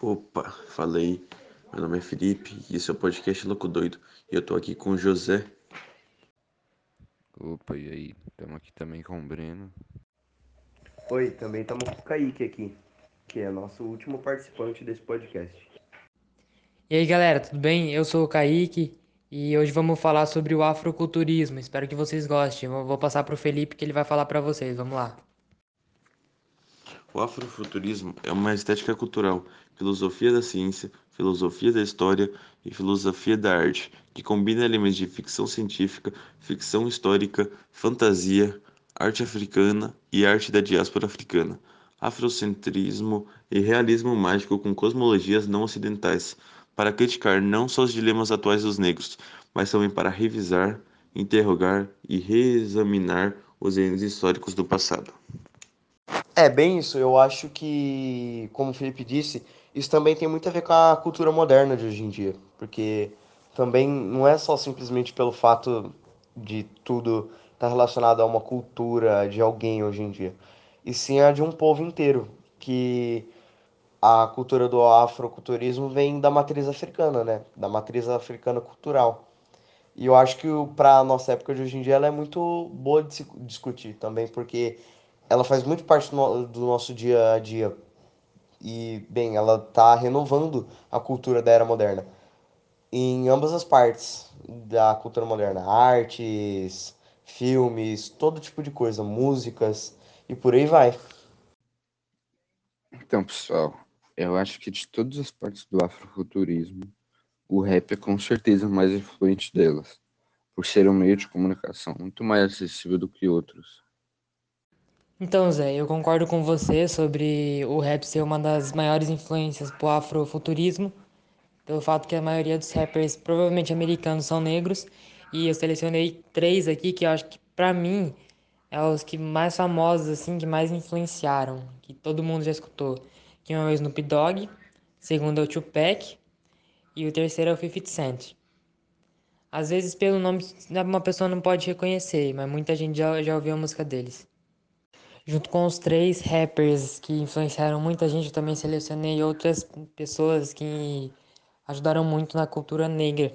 Opa, falei. Meu nome é Felipe e esse é o podcast Louco Doido. E eu tô aqui com o José. Opa, e aí? Estamos aqui também com o Breno. Oi, também estamos com o Kaique aqui, que é nosso último participante desse podcast. E aí galera, tudo bem? Eu sou o Kaique e hoje vamos falar sobre o afroculturismo. Espero que vocês gostem. Eu vou passar para o Felipe que ele vai falar para vocês. Vamos lá. O afrofuturismo é uma estética cultural, filosofia da ciência, filosofia da história e filosofia da arte, que combina elementos de ficção científica, ficção histórica, fantasia, arte africana e arte da diáspora africana, afrocentrismo e realismo mágico com cosmologias não ocidentais, para criticar não só os dilemas atuais dos negros, mas também para revisar, interrogar e reexaminar os erros históricos do passado. É, bem isso. Eu acho que, como o Felipe disse, isso também tem muito a ver com a cultura moderna de hoje em dia. Porque também não é só simplesmente pelo fato de tudo estar relacionado a uma cultura de alguém hoje em dia. E sim a de um povo inteiro. Que a cultura do afroculturismo vem da matriz africana, né? Da matriz africana cultural. E eu acho que para a nossa época de hoje em dia ela é muito boa de se discutir também, porque ela faz muito parte do nosso dia a dia. E, bem, ela está renovando a cultura da era moderna. Em ambas as partes da cultura moderna. Artes, filmes, todo tipo de coisa. Músicas e por aí vai. Então, pessoal, eu acho que de todas as partes do afrofuturismo, o rap é com certeza mais influente delas, por ser um meio de comunicação muito mais acessível do que outros. Então, Zé, eu concordo com você sobre o rap ser uma das maiores influências pro afrofuturismo, pelo fato que a maioria dos rappers, provavelmente americanos, são negros, e eu selecionei três aqui que eu acho que, pra mim, é os que mais famosos, assim, que mais influenciaram, que todo mundo já escutou. Que é o Snoop Dogg, segundo é o Tupac, e o terceiro é o 50 Cent. Às vezes, pelo nome, uma pessoa não pode reconhecer, mas muita gente já, já ouviu a música deles. Junto com os três rappers que influenciaram muita gente, eu também selecionei outras pessoas que ajudaram muito na cultura negra.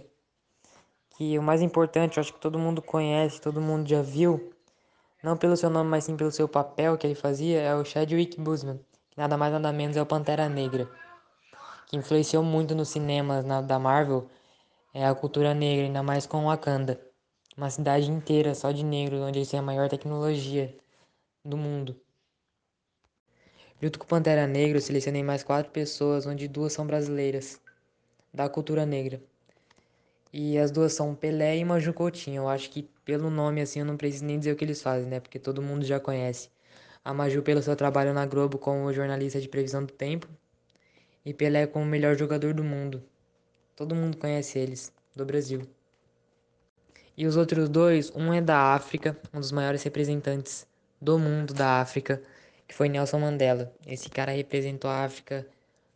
Que o mais importante, eu acho que todo mundo conhece, todo mundo já viu, não pelo seu nome, mas sim pelo seu papel que ele fazia, é o Chadwick Boseman, nada mais nada menos é o Pantera Negra, que influenciou muito nos cinemas na, da Marvel é a cultura negra, ainda mais com Wakanda, uma cidade inteira só de negros, onde eles têm a maior tecnologia do mundo. Junto com Pantera Negra, eu selecionei mais quatro pessoas, onde duas são brasileiras, da cultura negra. E as duas são Pelé e Maju Coutinho. Eu acho que pelo nome assim eu não preciso nem dizer o que eles fazem, né? Porque todo mundo já conhece. A Maju pelo seu trabalho na Globo como jornalista de previsão do tempo. E Pelé como o melhor jogador do mundo. Todo mundo conhece eles, do Brasil. E os outros dois, um é da África, um dos maiores representantes do mundo da África, que foi Nelson Mandela. Esse cara representou a África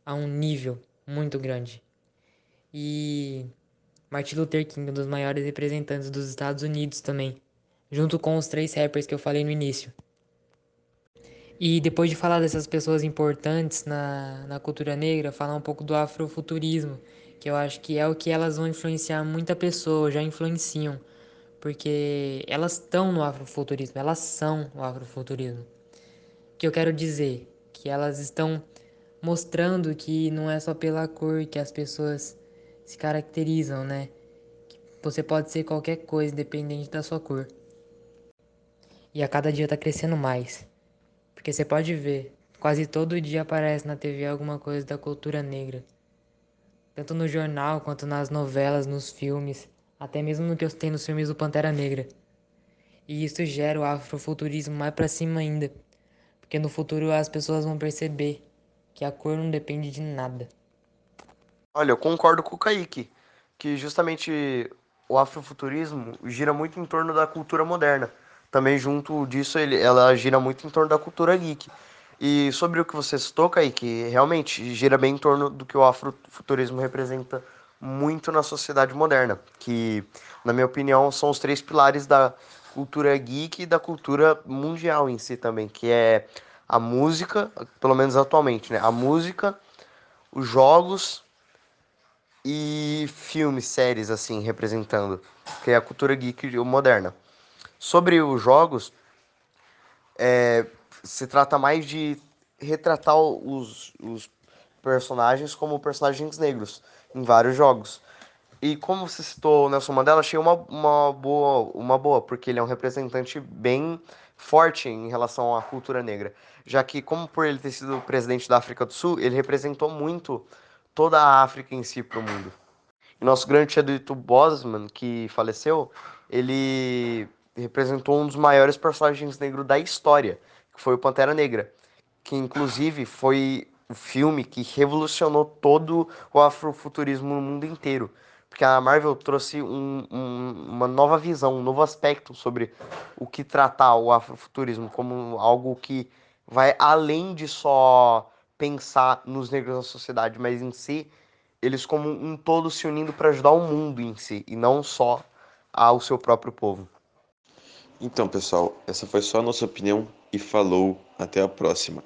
a um nível muito grande. E Martin Luther King, um dos maiores representantes dos Estados Unidos também, junto com os três rappers que eu falei no início. E depois de falar dessas pessoas importantes na, na cultura negra, falar um pouco do afrofuturismo, que eu acho que é o que elas vão influenciar muita pessoa, já influenciam porque elas estão no afrofuturismo, elas são o afrofuturismo. O que eu quero dizer? Que elas estão mostrando que não é só pela cor que as pessoas se caracterizam, né? Que você pode ser qualquer coisa, independente da sua cor. E a cada dia está crescendo mais. Porque você pode ver, quase todo dia aparece na TV alguma coisa da cultura negra. Tanto no jornal quanto nas novelas, nos filmes até mesmo no que eu tenho nos filmes do Pantera Negra. E isso gera o afrofuturismo mais para cima ainda, porque no futuro as pessoas vão perceber que a cor não depende de nada. Olha, eu concordo com o Kaique, que justamente o afrofuturismo gira muito em torno da cultura moderna. Também junto disso ele, ela gira muito em torno da cultura geek. E sobre o que você citou, Kaique, realmente gira bem em torno do que o afrofuturismo representa muito na sociedade moderna, que, na minha opinião, são os três pilares da cultura geek e da cultura mundial em si também, que é a música, pelo menos atualmente, né? A música, os jogos e filmes, séries, assim, representando, que é a cultura geek moderna. Sobre os jogos, é, se trata mais de retratar os, os personagens como personagens negros em vários jogos. E como você citou o Nelson Mandela, achei uma, uma, boa, uma boa, porque ele é um representante bem forte em relação à cultura negra. Já que, como por ele ter sido presidente da África do Sul, ele representou muito toda a África em si para o mundo. E nosso grande Chadwick Boseman, que faleceu, ele representou um dos maiores personagens negros da história, que foi o Pantera Negra, que inclusive foi o filme que revolucionou todo o afrofuturismo no mundo inteiro. Porque a Marvel trouxe um, um, uma nova visão, um novo aspecto sobre o que tratar o afrofuturismo como algo que vai além de só pensar nos negros na sociedade, mas em si, eles como um todo se unindo para ajudar o mundo em si, e não só ao seu próprio povo. Então, pessoal, essa foi só a nossa opinião e falou. Até a próxima.